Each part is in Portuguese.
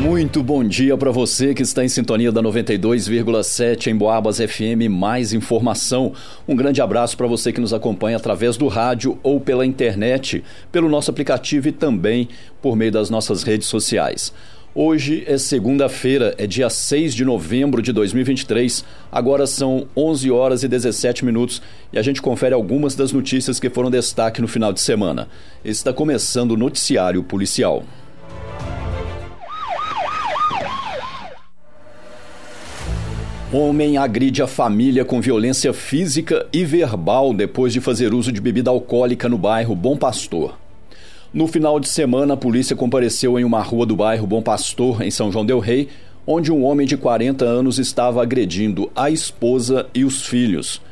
Muito bom dia para você que está em sintonia da 92,7 em Boabas FM. Mais informação. Um grande abraço para você que nos acompanha através do rádio ou pela internet, pelo nosso aplicativo e também por meio das nossas redes sociais. Hoje é segunda-feira, é dia 6 de novembro de 2023. Agora são 11 horas e 17 minutos e a gente confere algumas das notícias que foram destaque no final de semana. Está começando o noticiário policial. Homem agride a família com violência física e verbal depois de fazer uso de bebida alcoólica no bairro Bom Pastor. No final de semana, a polícia compareceu em uma rua do bairro Bom Pastor, em São João Del Rei, onde um homem de 40 anos estava agredindo a esposa e os filhos.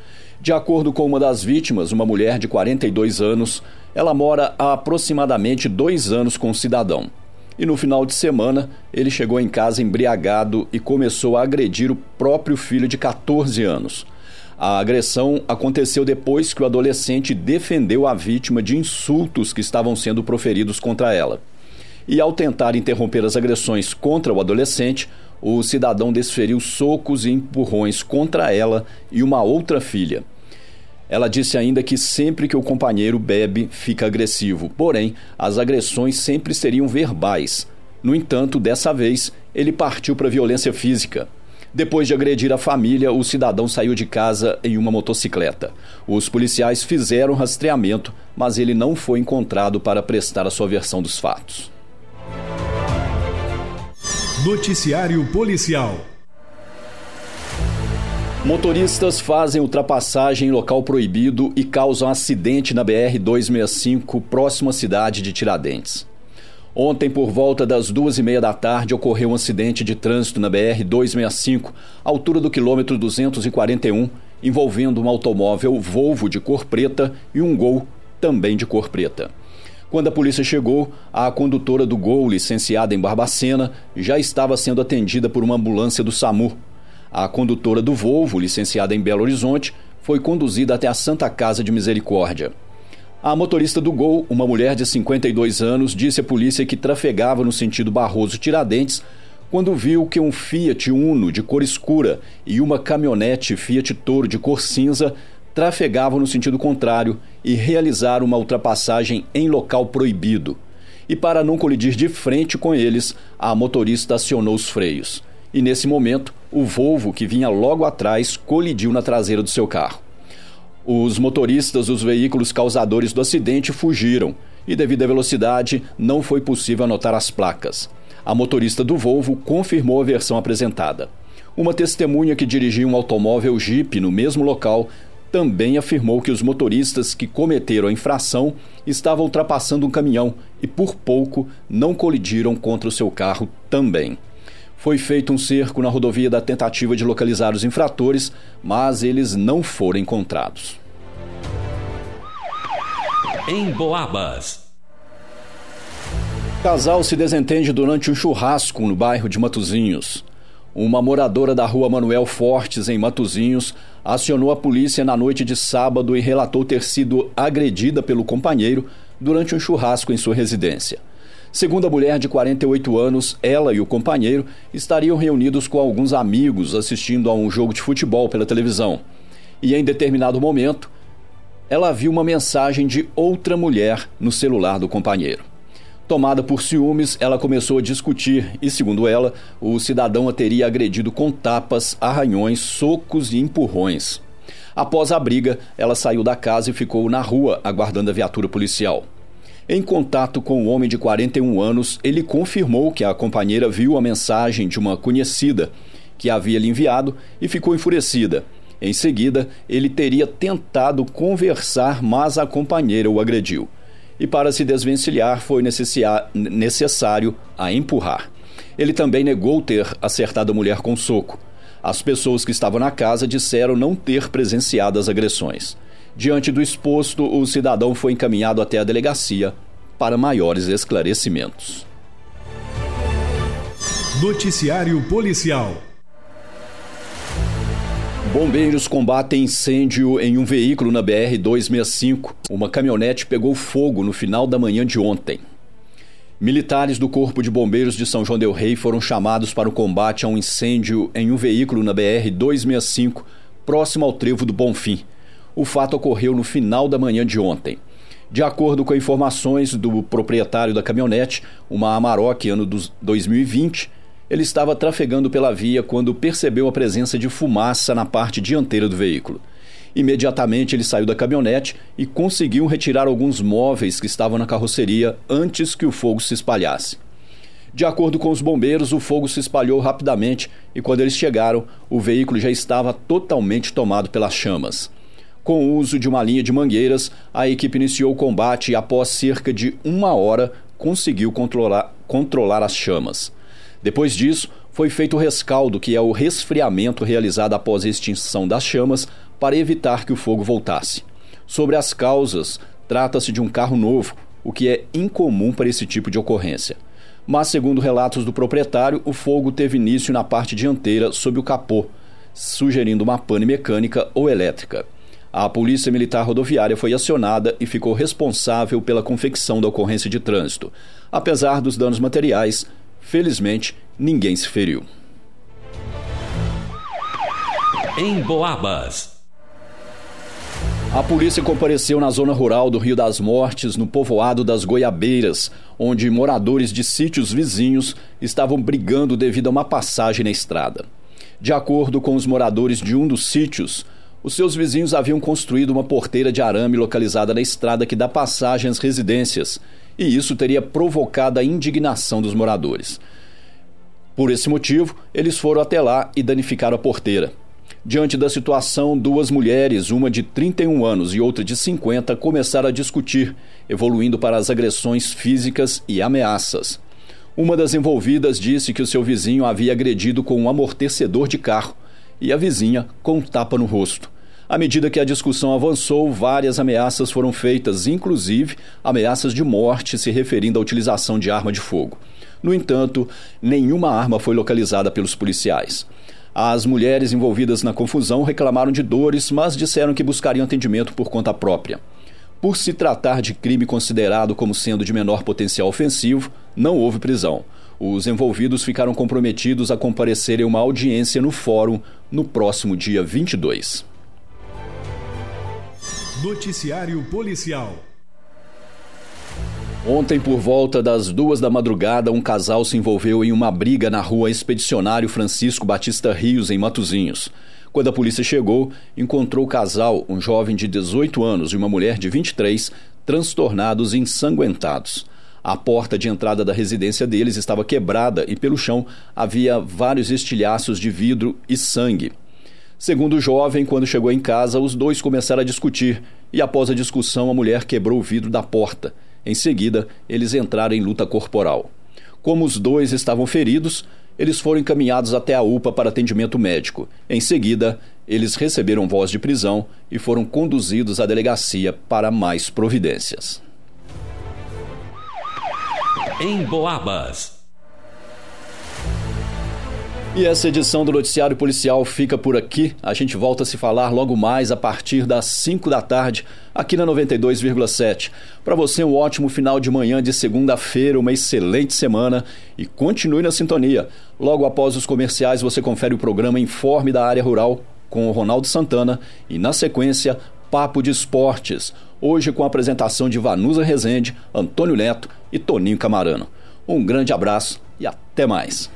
De acordo com uma das vítimas, uma mulher de 42 anos, ela mora há aproximadamente dois anos com o cidadão. E no final de semana, ele chegou em casa embriagado e começou a agredir o próprio filho de 14 anos. A agressão aconteceu depois que o adolescente defendeu a vítima de insultos que estavam sendo proferidos contra ela. E ao tentar interromper as agressões contra o adolescente, o cidadão desferiu socos e empurrões contra ela e uma outra filha. Ela disse ainda que sempre que o companheiro bebe, fica agressivo, porém, as agressões sempre seriam verbais. No entanto, dessa vez, ele partiu para violência física. Depois de agredir a família, o cidadão saiu de casa em uma motocicleta. Os policiais fizeram rastreamento, mas ele não foi encontrado para prestar a sua versão dos fatos. Noticiário Policial Motoristas fazem ultrapassagem em local proibido e causam acidente na BR-265, próxima à cidade de Tiradentes. Ontem, por volta das duas e meia da tarde, ocorreu um acidente de trânsito na BR-265, altura do quilômetro 241, envolvendo um automóvel Volvo de cor preta e um Gol também de cor preta. Quando a polícia chegou, a condutora do Gol, licenciada em Barbacena, já estava sendo atendida por uma ambulância do SAMU. A condutora do Volvo, licenciada em Belo Horizonte, foi conduzida até a Santa Casa de Misericórdia. A motorista do Gol, uma mulher de 52 anos, disse à polícia que trafegava no sentido Barroso-Tiradentes quando viu que um Fiat Uno de cor escura e uma caminhonete Fiat Toro de cor cinza trafegavam no sentido contrário e realizaram uma ultrapassagem em local proibido. E para não colidir de frente com eles, a motorista acionou os freios. E nesse momento, o Volvo, que vinha logo atrás, colidiu na traseira do seu carro. Os motoristas dos veículos causadores do acidente fugiram e, devido à velocidade, não foi possível anotar as placas. A motorista do Volvo confirmou a versão apresentada. Uma testemunha que dirigia um automóvel Jeep no mesmo local também afirmou que os motoristas que cometeram a infração estavam ultrapassando um caminhão e, por pouco, não colidiram contra o seu carro também. Foi feito um cerco na rodovia da tentativa de localizar os infratores, mas eles não foram encontrados. Em Boabas. Casal se desentende durante um churrasco no bairro de Matozinhos. Uma moradora da rua Manuel Fortes, em Matozinhos, acionou a polícia na noite de sábado e relatou ter sido agredida pelo companheiro durante um churrasco em sua residência. Segundo a mulher de 48 anos, ela e o companheiro estariam reunidos com alguns amigos assistindo a um jogo de futebol pela televisão. E em determinado momento, ela viu uma mensagem de outra mulher no celular do companheiro. Tomada por ciúmes, ela começou a discutir e, segundo ela, o cidadão a teria agredido com tapas, arranhões, socos e empurrões. Após a briga, ela saiu da casa e ficou na rua aguardando a viatura policial. Em contato com o homem de 41 anos, ele confirmou que a companheira viu a mensagem de uma conhecida que havia lhe enviado e ficou enfurecida. Em seguida, ele teria tentado conversar, mas a companheira o agrediu. E para se desvencilhar, foi necessário a empurrar. Ele também negou ter acertado a mulher com soco. As pessoas que estavam na casa disseram não ter presenciado as agressões. Diante do exposto, o cidadão foi encaminhado até a delegacia para maiores esclarecimentos. Noticiário Policial Bombeiros combatem incêndio em um veículo na BR-265. Uma caminhonete pegou fogo no final da manhã de ontem. Militares do Corpo de Bombeiros de São João del Rei foram chamados para o combate a um incêndio em um veículo na BR 265, próximo ao trevo do Bonfim. O fato ocorreu no final da manhã de ontem. De acordo com informações do proprietário da caminhonete, uma Amarok ano 2020, ele estava trafegando pela via quando percebeu a presença de fumaça na parte dianteira do veículo. Imediatamente ele saiu da caminhonete e conseguiu retirar alguns móveis que estavam na carroceria antes que o fogo se espalhasse. De acordo com os bombeiros, o fogo se espalhou rapidamente e quando eles chegaram, o veículo já estava totalmente tomado pelas chamas. Com o uso de uma linha de mangueiras, a equipe iniciou o combate e, após cerca de uma hora, conseguiu controlar, controlar as chamas. Depois disso, foi feito o rescaldo, que é o resfriamento realizado após a extinção das chamas, para evitar que o fogo voltasse. Sobre as causas, trata-se de um carro novo, o que é incomum para esse tipo de ocorrência. Mas, segundo relatos do proprietário, o fogo teve início na parte dianteira, sob o capô, sugerindo uma pane mecânica ou elétrica. A Polícia Militar Rodoviária foi acionada e ficou responsável pela confecção da ocorrência de trânsito. Apesar dos danos materiais, felizmente ninguém se feriu. Em Boabas. A polícia compareceu na zona rural do Rio das Mortes, no povoado das Goiabeiras, onde moradores de sítios vizinhos estavam brigando devido a uma passagem na estrada. De acordo com os moradores de um dos sítios, os seus vizinhos haviam construído uma porteira de arame localizada na estrada que dá passagem às residências, e isso teria provocado a indignação dos moradores. Por esse motivo, eles foram até lá e danificaram a porteira. Diante da situação, duas mulheres, uma de 31 anos e outra de 50, começaram a discutir, evoluindo para as agressões físicas e ameaças. Uma das envolvidas disse que o seu vizinho havia agredido com um amortecedor de carro e a vizinha com um tapa no rosto. À medida que a discussão avançou, várias ameaças foram feitas, inclusive ameaças de morte se referindo à utilização de arma de fogo. No entanto, nenhuma arma foi localizada pelos policiais. As mulheres envolvidas na confusão reclamaram de dores, mas disseram que buscariam atendimento por conta própria. Por se tratar de crime considerado como sendo de menor potencial ofensivo, não houve prisão. Os envolvidos ficaram comprometidos a comparecer em uma audiência no fórum no próximo dia 22. Noticiário Policial Ontem, por volta das duas da madrugada, um casal se envolveu em uma briga na rua Expedicionário Francisco Batista Rios, em Matozinhos. Quando a polícia chegou, encontrou o casal, um jovem de 18 anos e uma mulher de 23, transtornados e ensanguentados. A porta de entrada da residência deles estava quebrada e pelo chão havia vários estilhaços de vidro e sangue. Segundo o jovem, quando chegou em casa, os dois começaram a discutir e, após a discussão, a mulher quebrou o vidro da porta. Em seguida, eles entraram em luta corporal. Como os dois estavam feridos, eles foram encaminhados até a UPA para atendimento médico. Em seguida, eles receberam voz de prisão e foram conduzidos à delegacia para mais providências. Em Boabas. E essa edição do Noticiário Policial fica por aqui. A gente volta a se falar logo mais a partir das 5 da tarde, aqui na 92,7. Para você, um ótimo final de manhã de segunda-feira, uma excelente semana e continue na sintonia. Logo após os comerciais, você confere o programa Informe da Área Rural com o Ronaldo Santana e, na sequência, Papo de Esportes. Hoje com a apresentação de Vanusa Rezende, Antônio Neto e Toninho Camarano. Um grande abraço e até mais.